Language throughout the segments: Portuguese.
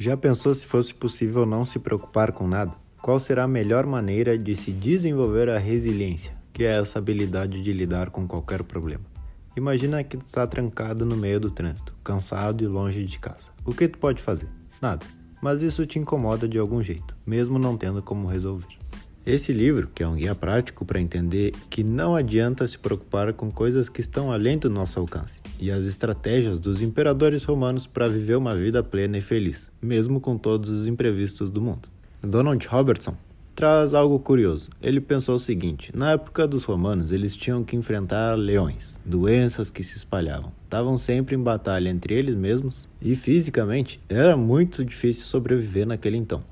Já pensou se fosse possível não se preocupar com nada? Qual será a melhor maneira de se desenvolver a resiliência, que é essa habilidade de lidar com qualquer problema? Imagina que tu está trancado no meio do trânsito, cansado e longe de casa. O que tu pode fazer? Nada. Mas isso te incomoda de algum jeito, mesmo não tendo como resolver. Esse livro, que é um guia prático para entender que não adianta se preocupar com coisas que estão além do nosso alcance, e as estratégias dos imperadores romanos para viver uma vida plena e feliz, mesmo com todos os imprevistos do mundo. Donald Robertson traz algo curioso. Ele pensou o seguinte: na época dos romanos, eles tinham que enfrentar leões, doenças que se espalhavam, estavam sempre em batalha entre eles mesmos e fisicamente era muito difícil sobreviver naquele então.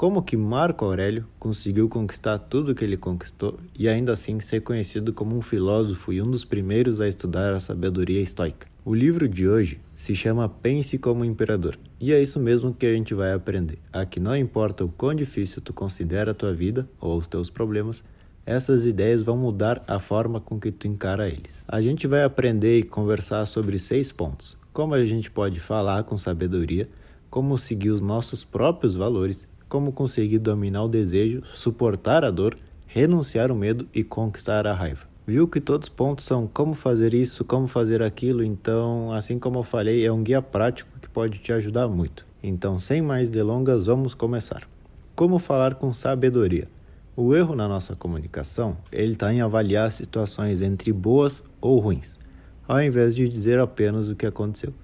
Como que Marco Aurélio conseguiu conquistar tudo o que ele conquistou e ainda assim ser conhecido como um filósofo e um dos primeiros a estudar a sabedoria estoica? O livro de hoje se chama Pense como Imperador, e é isso mesmo que a gente vai aprender. Aqui não importa o quão difícil tu considera a tua vida ou os teus problemas, essas ideias vão mudar a forma com que tu encara eles. A gente vai aprender e conversar sobre seis pontos: como a gente pode falar com sabedoria, como seguir os nossos próprios valores como conseguir dominar o desejo, suportar a dor, renunciar ao medo e conquistar a raiva. Viu que todos os pontos são como fazer isso, como fazer aquilo, então, assim como eu falei, é um guia prático que pode te ajudar muito. Então, sem mais delongas, vamos começar. Como falar com sabedoria? O erro na nossa comunicação, ele está em avaliar situações entre boas ou ruins, ao invés de dizer apenas o que aconteceu.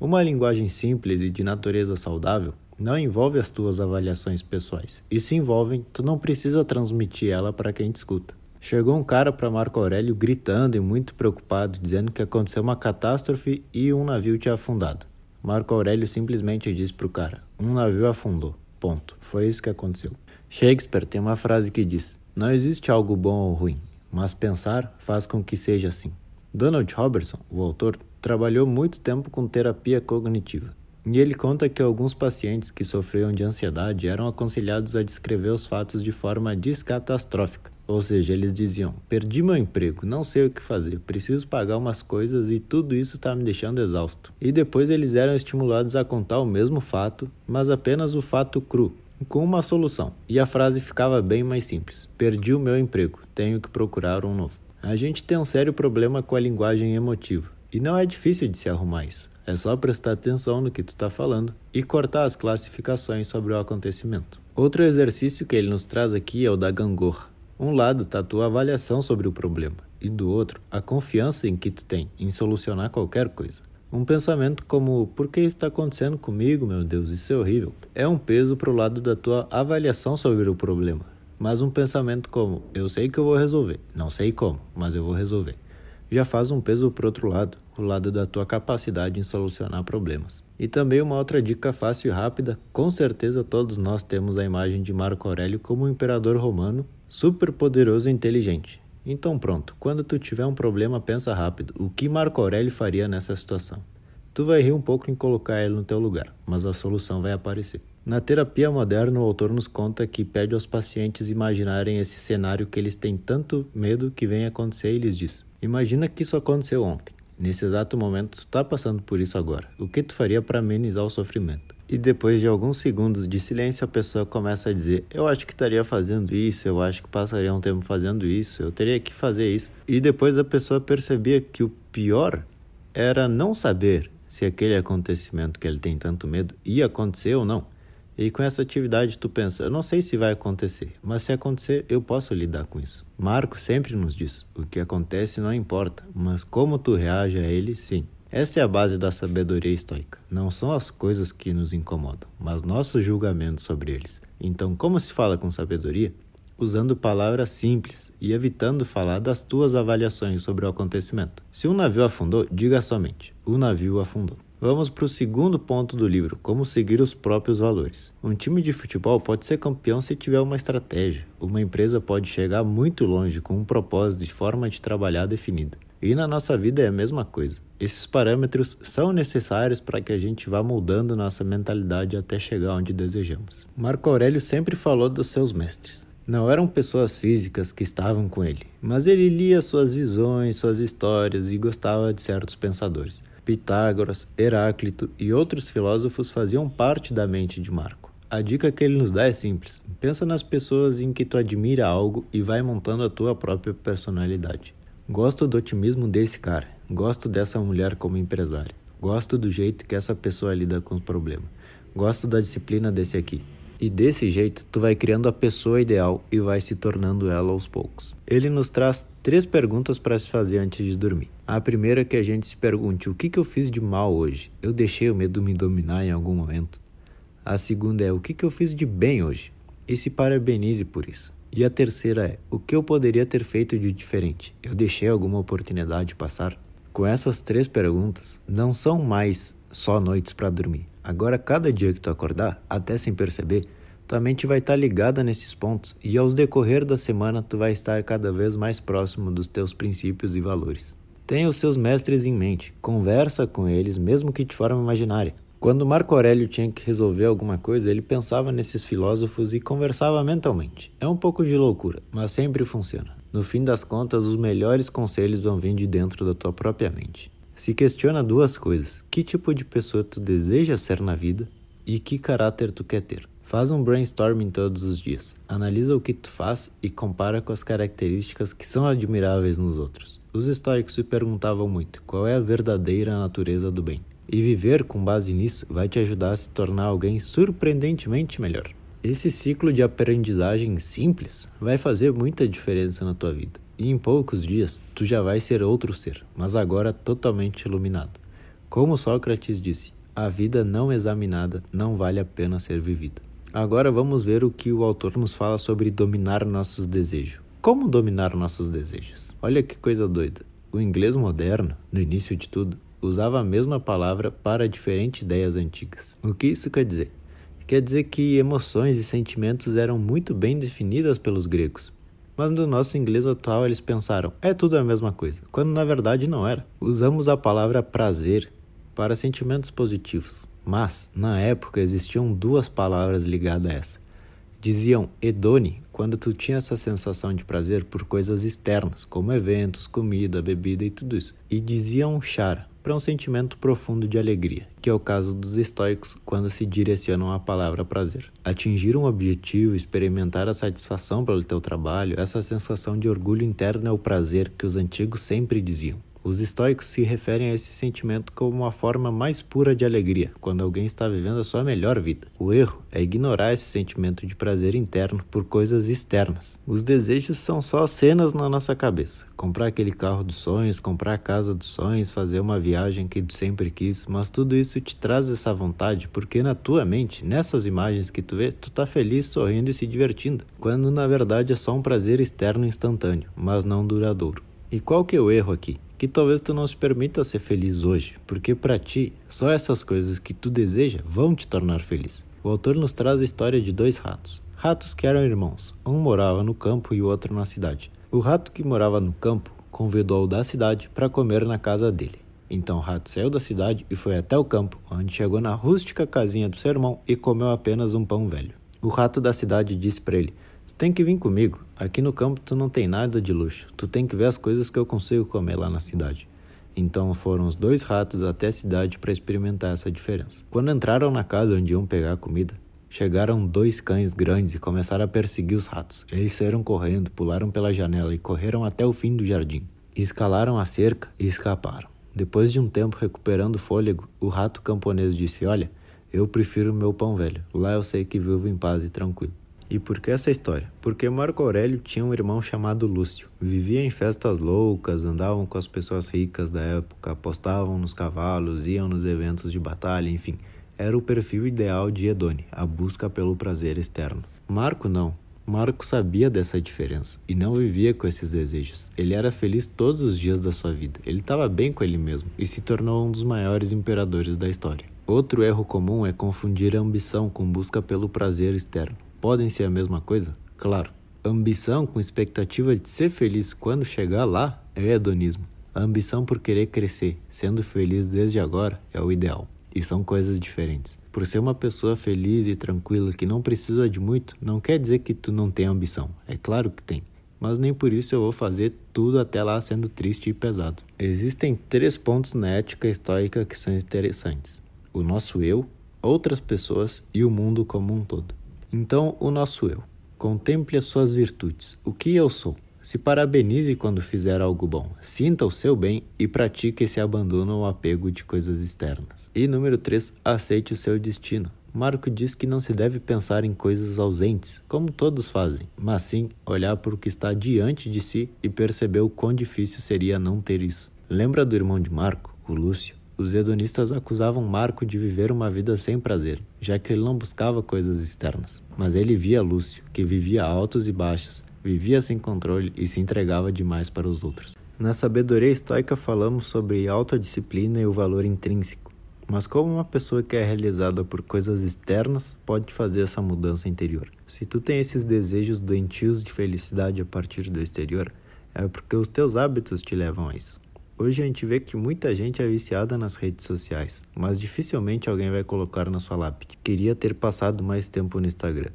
Uma linguagem simples e de natureza saudável não envolve as tuas avaliações pessoais. E se envolvem, tu não precisa transmitir ela para quem te escuta. Chegou um cara para Marco Aurélio gritando e muito preocupado, dizendo que aconteceu uma catástrofe e um navio tinha afundado. Marco Aurélio simplesmente disse para o cara: Um navio afundou. Ponto. Foi isso que aconteceu. Shakespeare tem uma frase que diz: Não existe algo bom ou ruim, mas pensar faz com que seja assim. Donald Robertson, o autor, trabalhou muito tempo com terapia cognitiva e ele conta que alguns pacientes que sofriam de ansiedade eram aconselhados a descrever os fatos de forma descatastrófica. Ou seja, eles diziam: Perdi meu emprego, não sei o que fazer, preciso pagar umas coisas e tudo isso está me deixando exausto. E depois eles eram estimulados a contar o mesmo fato, mas apenas o fato cru, com uma solução. E a frase ficava bem mais simples: Perdi o meu emprego, tenho que procurar um novo. A gente tem um sério problema com a linguagem emotiva, e não é difícil de se arrumar isso. É só prestar atenção no que tu está falando e cortar as classificações sobre o acontecimento. Outro exercício que ele nos traz aqui é o da gangorra. Um lado está a tua avaliação sobre o problema e do outro a confiança em que tu tem em solucionar qualquer coisa. Um pensamento como por que está acontecendo comigo, meu Deus, isso é horrível, é um peso para o lado da tua avaliação sobre o problema. Mas um pensamento como eu sei que eu vou resolver, não sei como, mas eu vou resolver já faz um peso para outro lado, o lado da tua capacidade em solucionar problemas. E também uma outra dica fácil e rápida, com certeza todos nós temos a imagem de Marco Aurélio como um imperador romano super poderoso e inteligente. Então pronto, quando tu tiver um problema, pensa rápido, o que Marco Aurélio faria nessa situação? Tu vai rir um pouco em colocar ele no teu lugar, mas a solução vai aparecer. Na terapia moderna, o autor nos conta que pede aos pacientes imaginarem esse cenário que eles têm tanto medo que venha acontecer e lhes diz: Imagina que isso aconteceu ontem. Nesse exato momento, tu está passando por isso agora. O que tu faria para amenizar o sofrimento? E depois de alguns segundos de silêncio, a pessoa começa a dizer: Eu acho que estaria fazendo isso, eu acho que passaria um tempo fazendo isso, eu teria que fazer isso. E depois a pessoa percebia que o pior era não saber se aquele acontecimento que ele tem tanto medo ia acontecer ou não. E com essa atividade tu pensa, eu não sei se vai acontecer, mas se acontecer, eu posso lidar com isso. Marco sempre nos diz, o que acontece não importa, mas como tu reage a ele, sim. Essa é a base da sabedoria estoica. Não são as coisas que nos incomodam, mas nosso julgamento sobre eles. Então, como se fala com sabedoria? Usando palavras simples e evitando falar das tuas avaliações sobre o acontecimento. Se um navio afundou, diga somente: o navio afundou. Vamos para o segundo ponto do livro: como seguir os próprios valores. Um time de futebol pode ser campeão se tiver uma estratégia. Uma empresa pode chegar muito longe com um propósito e forma de trabalhar definida. E na nossa vida é a mesma coisa. Esses parâmetros são necessários para que a gente vá moldando nossa mentalidade até chegar onde desejamos. Marco Aurélio sempre falou dos seus mestres. Não eram pessoas físicas que estavam com ele, mas ele lia suas visões, suas histórias e gostava de certos pensadores. Pitágoras, Heráclito e outros filósofos faziam parte da mente de Marco. A dica que ele nos dá é simples: pensa nas pessoas em que tu admira algo e vai montando a tua própria personalidade. Gosto do otimismo desse cara, gosto dessa mulher como empresária, gosto do jeito que essa pessoa lida com o problema, gosto da disciplina desse aqui. E desse jeito, tu vai criando a pessoa ideal e vai se tornando ela aos poucos. Ele nos traz três perguntas para se fazer antes de dormir. A primeira é que a gente se pergunte: o que, que eu fiz de mal hoje? Eu deixei o medo me dominar em algum momento? A segunda é: o que, que eu fiz de bem hoje? E se parabenize por isso. E a terceira é: o que eu poderia ter feito de diferente? Eu deixei alguma oportunidade passar? Com essas três perguntas, não são mais só noites para dormir. Agora, cada dia que tu acordar, até sem perceber, tua mente vai estar tá ligada nesses pontos e ao decorrer da semana tu vai estar cada vez mais próximo dos teus princípios e valores. Tenha os seus mestres em mente, conversa com eles, mesmo que de forma imaginária. Quando Marco Aurélio tinha que resolver alguma coisa, ele pensava nesses filósofos e conversava mentalmente. É um pouco de loucura, mas sempre funciona. No fim das contas, os melhores conselhos vão vir de dentro da tua própria mente. Se questiona duas coisas: que tipo de pessoa tu deseja ser na vida e que caráter tu quer ter. Faz um brainstorming todos os dias. Analisa o que tu faz e compara com as características que são admiráveis nos outros. Os estoicos se perguntavam muito: qual é a verdadeira natureza do bem? E viver com base nisso vai te ajudar a se tornar alguém surpreendentemente melhor. Esse ciclo de aprendizagem simples vai fazer muita diferença na tua vida. E em poucos dias tu já vais ser outro ser, mas agora totalmente iluminado. Como Sócrates disse, a vida não examinada não vale a pena ser vivida. Agora vamos ver o que o autor nos fala sobre dominar nossos desejos. Como dominar nossos desejos? Olha que coisa doida. O inglês moderno, no início de tudo, usava a mesma palavra para diferentes ideias antigas. O que isso quer dizer? Quer dizer que emoções e sentimentos eram muito bem definidas pelos gregos, mas no nosso inglês atual eles pensaram, é tudo a mesma coisa, quando na verdade não era. Usamos a palavra prazer para sentimentos positivos, mas na época existiam duas palavras ligadas a essa. Diziam hedone quando tu tinha essa sensação de prazer por coisas externas, como eventos, comida, bebida e tudo isso. E diziam chara para um sentimento profundo de alegria, que é o caso dos estoicos quando se direcionam à palavra prazer. Atingir um objetivo, experimentar a satisfação pelo teu trabalho, essa sensação de orgulho interno é o prazer que os antigos sempre diziam. Os estoicos se referem a esse sentimento como uma forma mais pura de alegria, quando alguém está vivendo a sua melhor vida. O erro é ignorar esse sentimento de prazer interno por coisas externas. Os desejos são só cenas na nossa cabeça. Comprar aquele carro dos sonhos, comprar a casa dos sonhos, fazer uma viagem que tu sempre quis, mas tudo isso te traz essa vontade porque na tua mente, nessas imagens que tu vê, tu tá feliz, sorrindo e se divertindo, quando na verdade é só um prazer externo instantâneo, mas não duradouro. E qual que é o erro aqui? Que talvez tu não se permita ser feliz hoje, porque para ti, só essas coisas que tu deseja vão te tornar feliz. O autor nos traz a história de dois ratos. Ratos que eram irmãos. Um morava no campo e o outro na cidade. O rato que morava no campo convidou o da cidade para comer na casa dele. Então o rato saiu da cidade e foi até o campo, onde chegou na rústica casinha do seu irmão e comeu apenas um pão velho. O rato da cidade disse para ele: tem que vir comigo. Aqui no campo tu não tem nada de luxo. Tu tem que ver as coisas que eu consigo comer lá na cidade. Então foram os dois ratos até a cidade para experimentar essa diferença. Quando entraram na casa onde iam pegar comida, chegaram dois cães grandes e começaram a perseguir os ratos. Eles saíram correndo, pularam pela janela e correram até o fim do jardim. Escalaram a cerca e escaparam. Depois de um tempo recuperando fôlego, o rato camponês disse: Olha, eu prefiro meu pão velho. Lá eu sei que vivo em paz e tranquilo. E por que essa história? Porque Marco Aurélio tinha um irmão chamado Lúcio. Vivia em festas loucas, andavam com as pessoas ricas da época, apostavam nos cavalos, iam nos eventos de batalha, enfim. Era o perfil ideal de Edone, a busca pelo prazer externo. Marco não. Marco sabia dessa diferença e não vivia com esses desejos. Ele era feliz todos os dias da sua vida. Ele estava bem com ele mesmo e se tornou um dos maiores imperadores da história. Outro erro comum é confundir ambição com busca pelo prazer externo podem ser a mesma coisa? Claro. Ambição com expectativa de ser feliz quando chegar lá é hedonismo. A ambição por querer crescer, sendo feliz desde agora, é o ideal. E são coisas diferentes. Por ser uma pessoa feliz e tranquila que não precisa de muito, não quer dizer que tu não tem ambição. É claro que tem. mas nem por isso eu vou fazer tudo até lá sendo triste e pesado. Existem três pontos na ética estoica que são interessantes: o nosso eu, outras pessoas e o mundo como um todo. Então, o nosso eu. Contemple as suas virtudes. O que eu sou? Se parabenize quando fizer algo bom. Sinta o seu bem e pratique esse abandono ao apego de coisas externas. E número 3, aceite o seu destino. Marco diz que não se deve pensar em coisas ausentes, como todos fazem, mas sim olhar para o que está diante de si e perceber o quão difícil seria não ter isso. Lembra do irmão de Marco, o Lúcio? Os hedonistas acusavam Marco de viver uma vida sem prazer, já que ele não buscava coisas externas. Mas ele via Lúcio, que vivia altos e baixos, vivia sem controle e se entregava demais para os outros. Na sabedoria estoica falamos sobre autodisciplina e o valor intrínseco. Mas como uma pessoa que é realizada por coisas externas pode fazer essa mudança interior? Se tu tem esses desejos doentios de felicidade a partir do exterior, é porque os teus hábitos te levam a isso. Hoje a gente vê que muita gente é viciada nas redes sociais, mas dificilmente alguém vai colocar na sua lápide. Queria ter passado mais tempo no Instagram.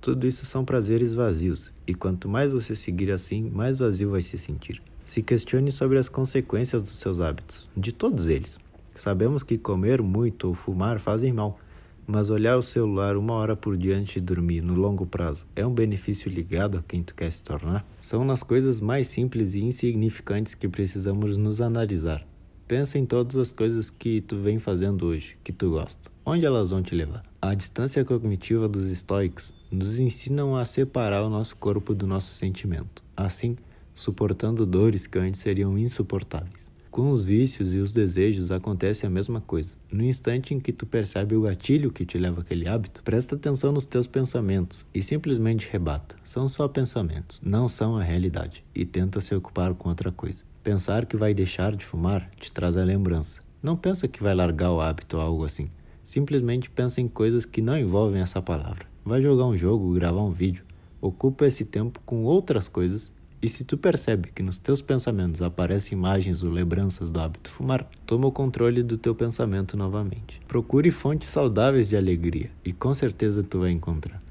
Tudo isso são prazeres vazios, e quanto mais você seguir assim, mais vazio vai se sentir. Se questione sobre as consequências dos seus hábitos, de todos eles. Sabemos que comer muito ou fumar fazem mal, mas olhar o celular uma hora por dia antes de dormir, no longo prazo, é um benefício ligado a quem tu quer se tornar? São nas coisas mais simples e insignificantes que precisamos nos analisar. Pensa em todas as coisas que tu vem fazendo hoje, que tu gosta. Onde elas vão te levar? A distância cognitiva dos estoicos nos ensinam a separar o nosso corpo do nosso sentimento, assim, suportando dores que antes seriam insuportáveis. Com os vícios e os desejos acontece a mesma coisa. No instante em que tu percebe o gatilho que te leva àquele hábito, presta atenção nos teus pensamentos e simplesmente rebata. São só pensamentos, não são a realidade, e tenta se ocupar com outra coisa. Pensar que vai deixar de fumar te traz a lembrança. Não pensa que vai largar o hábito ou algo assim. Simplesmente pensa em coisas que não envolvem essa palavra. Vai jogar um jogo, gravar um vídeo. Ocupa esse tempo com outras coisas e se tu percebe que nos teus pensamentos aparecem imagens ou lembranças do hábito fumar, toma o controle do teu pensamento novamente. Procure fontes saudáveis de alegria e com certeza tu vai encontrar.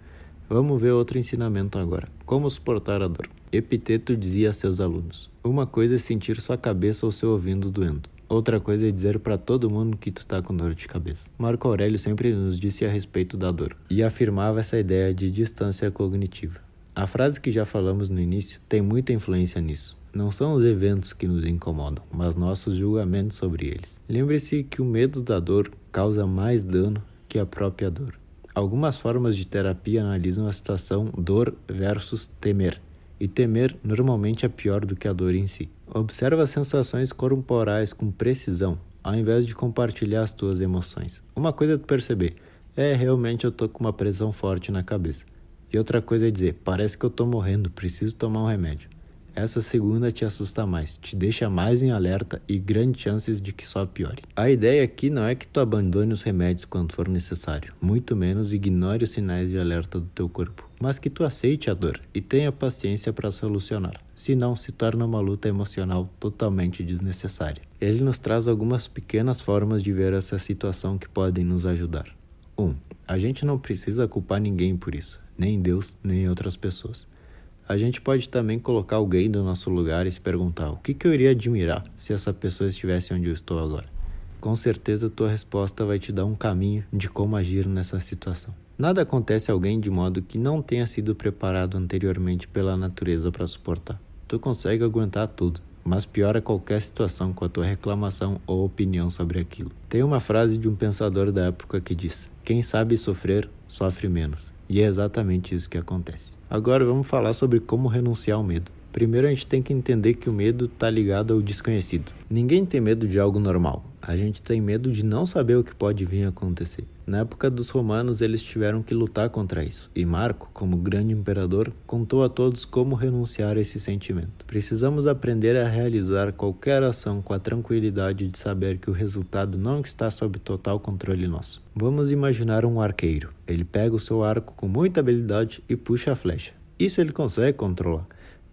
Vamos ver outro ensinamento agora. Como suportar a dor. Epiteto dizia a seus alunos: Uma coisa é sentir sua cabeça ou seu ouvido doendo. Outra coisa é dizer para todo mundo que tu tá com dor de cabeça. Marco Aurélio sempre nos disse a respeito da dor e afirmava essa ideia de distância cognitiva. A frase que já falamos no início tem muita influência nisso. Não são os eventos que nos incomodam, mas nossos julgamentos sobre eles. Lembre-se que o medo da dor causa mais dano que a própria dor. Algumas formas de terapia analisam a situação dor versus temer e temer normalmente é pior do que a dor em si. Observa as sensações corporais com precisão, ao invés de compartilhar as tuas emoções. Uma coisa é tu perceber, é realmente eu tô com uma pressão forte na cabeça. E outra coisa é dizer, parece que eu tô morrendo, preciso tomar um remédio. Essa segunda te assusta mais, te deixa mais em alerta e grandes chances de que só piore. A ideia aqui não é que tu abandone os remédios quando for necessário, muito menos ignore os sinais de alerta do teu corpo, mas que tu aceite a dor e tenha paciência para solucionar, senão se torna uma luta emocional totalmente desnecessária. Ele nos traz algumas pequenas formas de ver essa situação que podem nos ajudar. 1. Um, a gente não precisa culpar ninguém por isso, nem Deus, nem outras pessoas. A gente pode também colocar alguém do nosso lugar e se perguntar: o que, que eu iria admirar se essa pessoa estivesse onde eu estou agora? Com certeza, tua resposta vai te dar um caminho de como agir nessa situação. Nada acontece a alguém de modo que não tenha sido preparado anteriormente pela natureza para suportar. Tu consegue aguentar tudo, mas piora qualquer situação com a tua reclamação ou opinião sobre aquilo. Tem uma frase de um pensador da época que diz: Quem sabe sofrer, sofre menos. E é exatamente isso que acontece. Agora vamos falar sobre como renunciar ao medo. Primeiro a gente tem que entender que o medo está ligado ao desconhecido. Ninguém tem medo de algo normal. A gente tem medo de não saber o que pode vir a acontecer. Na época dos romanos, eles tiveram que lutar contra isso. E Marco, como grande imperador, contou a todos como renunciar a esse sentimento. Precisamos aprender a realizar qualquer ação com a tranquilidade de saber que o resultado não está sob total controle nosso. Vamos imaginar um arqueiro. Ele pega o seu arco com muita habilidade e puxa a flecha. Isso ele consegue controlar.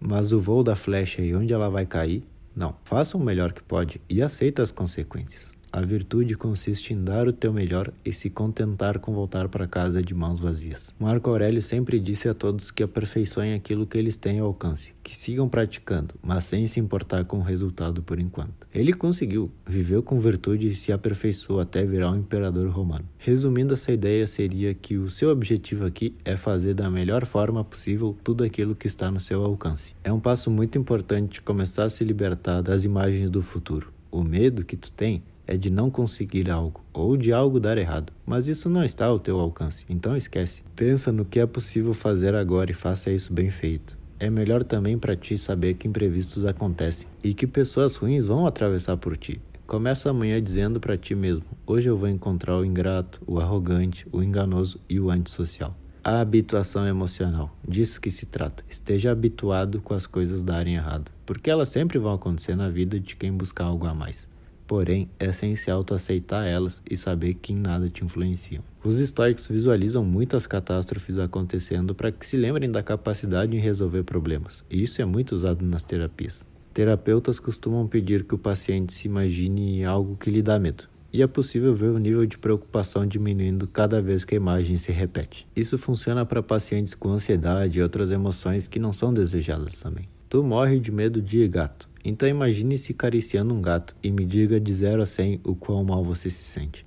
Mas o voo da flecha e onde ela vai cair, não. Faça o melhor que pode e aceita as consequências. A virtude consiste em dar o teu melhor e se contentar com voltar para casa de mãos vazias. Marco Aurélio sempre disse a todos que aperfeiçoem aquilo que eles têm ao alcance, que sigam praticando, mas sem se importar com o resultado por enquanto. Ele conseguiu, viveu com virtude e se aperfeiçoou até virar um imperador romano. Resumindo, essa ideia seria que o seu objetivo aqui é fazer da melhor forma possível tudo aquilo que está no seu alcance. É um passo muito importante começar a se libertar das imagens do futuro. O medo que tu tem é de não conseguir algo ou de algo dar errado, mas isso não está ao teu alcance, então esquece. Pensa no que é possível fazer agora e faça isso bem feito. É melhor também para ti saber que imprevistos acontecem e que pessoas ruins vão atravessar por ti. Começa amanhã dizendo para ti mesmo: hoje eu vou encontrar o ingrato, o arrogante, o enganoso e o antissocial. A habituação emocional, disso que se trata. Esteja habituado com as coisas darem errado, porque elas sempre vão acontecer na vida de quem buscar algo a mais. Porém, é essencial tu aceitar elas e saber que em nada te influenciam. Os estoicos visualizam muitas catástrofes acontecendo para que se lembrem da capacidade em resolver problemas, e isso é muito usado nas terapias. Terapeutas costumam pedir que o paciente se imagine algo que lhe dá medo, e é possível ver o nível de preocupação diminuindo cada vez que a imagem se repete. Isso funciona para pacientes com ansiedade e outras emoções que não são desejadas também. Tu morre de medo de gato, então imagine-se acariciando um gato e me diga de 0 a 100 o quão mal você se sente.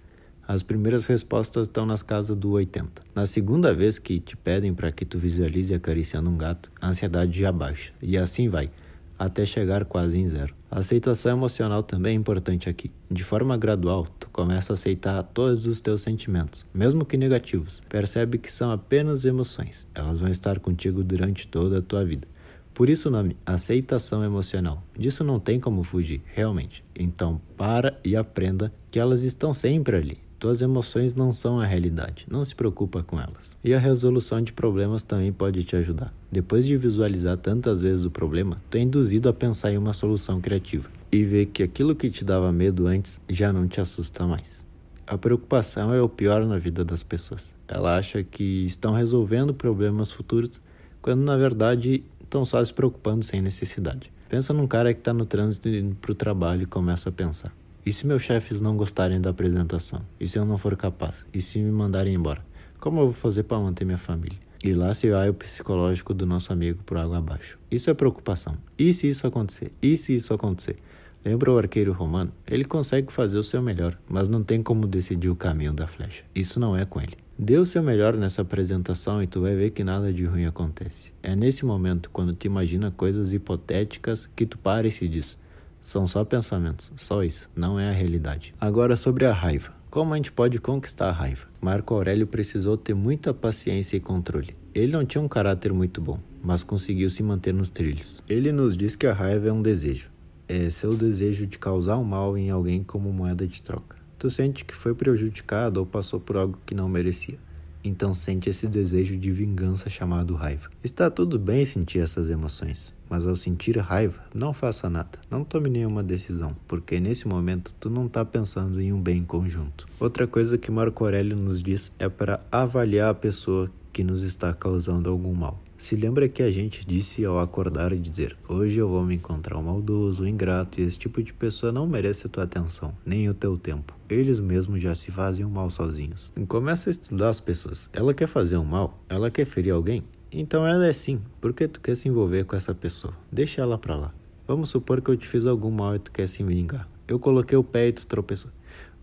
As primeiras respostas estão nas casas do 80. Na segunda vez que te pedem para que tu visualize acariciando um gato, a ansiedade já baixa. E assim vai até chegar quase em zero. A aceitação emocional também é importante aqui. De forma gradual, tu começa a aceitar todos os teus sentimentos, mesmo que negativos. Percebe que são apenas emoções. Elas vão estar contigo durante toda a tua vida. Por isso o nome aceitação emocional. Disso não tem como fugir, realmente. Então para e aprenda que elas estão sempre ali. Tuas emoções não são a realidade, não se preocupa com elas. E a resolução de problemas também pode te ajudar. Depois de visualizar tantas vezes o problema, tu é induzido a pensar em uma solução criativa e ver que aquilo que te dava medo antes já não te assusta mais. A preocupação é o pior na vida das pessoas. Ela acha que estão resolvendo problemas futuros, quando na verdade estão só se preocupando sem necessidade. Pensa num cara que está no trânsito indo para o trabalho e começa a pensar: e se meus chefes não gostarem da apresentação? E se eu não for capaz? E se me mandarem embora? Como eu vou fazer para manter minha família? E lá se vai o psicológico do nosso amigo por água abaixo. Isso é preocupação. E se isso acontecer? E se isso acontecer? Lembra o arqueiro romano? Ele consegue fazer o seu melhor, mas não tem como decidir o caminho da flecha. Isso não é com ele. Dê o seu melhor nessa apresentação e tu vai ver que nada de ruim acontece. É nesse momento, quando tu imagina coisas hipotéticas, que tu para e se diz: são só pensamentos, só isso, não é a realidade. Agora sobre a raiva. Como a gente pode conquistar a raiva? Marco Aurélio precisou ter muita paciência e controle. Ele não tinha um caráter muito bom, mas conseguiu se manter nos trilhos. Ele nos diz que a raiva é um desejo. É seu desejo de causar um mal em alguém como moeda de troca. Tu sente que foi prejudicado ou passou por algo que não merecia então sente esse desejo de vingança chamado raiva. Está tudo bem sentir essas emoções, mas ao sentir raiva, não faça nada, não tome nenhuma decisão, porque nesse momento tu não está pensando em um bem conjunto. Outra coisa que Marco Aurélio nos diz é para avaliar a pessoa que nos está causando algum mal. Se lembra que a gente disse ao acordar e dizer: Hoje eu vou me encontrar um maldoso, ingrato, e esse tipo de pessoa não merece a tua atenção, nem o teu tempo. Eles mesmos já se fazem o mal sozinhos. Começa a estudar as pessoas. Ela quer fazer um mal? Ela quer ferir alguém? Então ela é sim. Por que tu quer se envolver com essa pessoa? Deixa ela pra lá. Vamos supor que eu te fiz algum mal e tu quer se vingar. Eu coloquei o pé e tu tropeçou.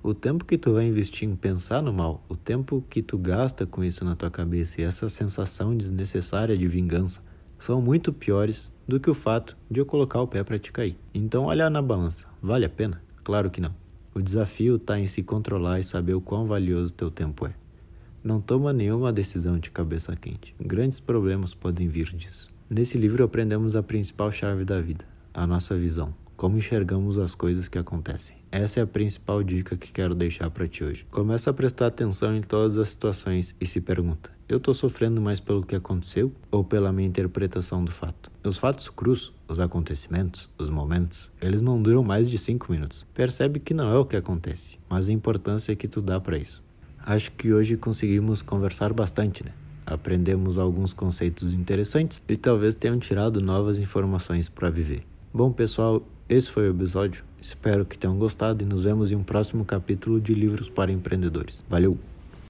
O tempo que tu vai investir em pensar no mal, o tempo que tu gasta com isso na tua cabeça e essa sensação desnecessária de vingança são muito piores do que o fato de eu colocar o pé para te cair. Então olha na balança, vale a pena? Claro que não. O desafio está em se controlar e saber o quão valioso teu tempo é. Não toma nenhuma decisão de cabeça quente. Grandes problemas podem vir disso. Nesse livro aprendemos a principal chave da vida, a nossa visão como enxergamos as coisas que acontecem. Essa é a principal dica que quero deixar para ti hoje. Começa a prestar atenção em todas as situações e se pergunta: eu estou sofrendo mais pelo que aconteceu ou pela minha interpretação do fato? Os fatos crus, os acontecimentos, os momentos, eles não duram mais de 5 minutos. Percebe que não é o que acontece, mas a importância que tu dá para isso. Acho que hoje conseguimos conversar bastante, né? Aprendemos alguns conceitos interessantes e talvez tenham tirado novas informações para viver. Bom, pessoal, esse foi o episódio. Espero que tenham gostado e nos vemos em um próximo capítulo de Livros para Empreendedores. Valeu!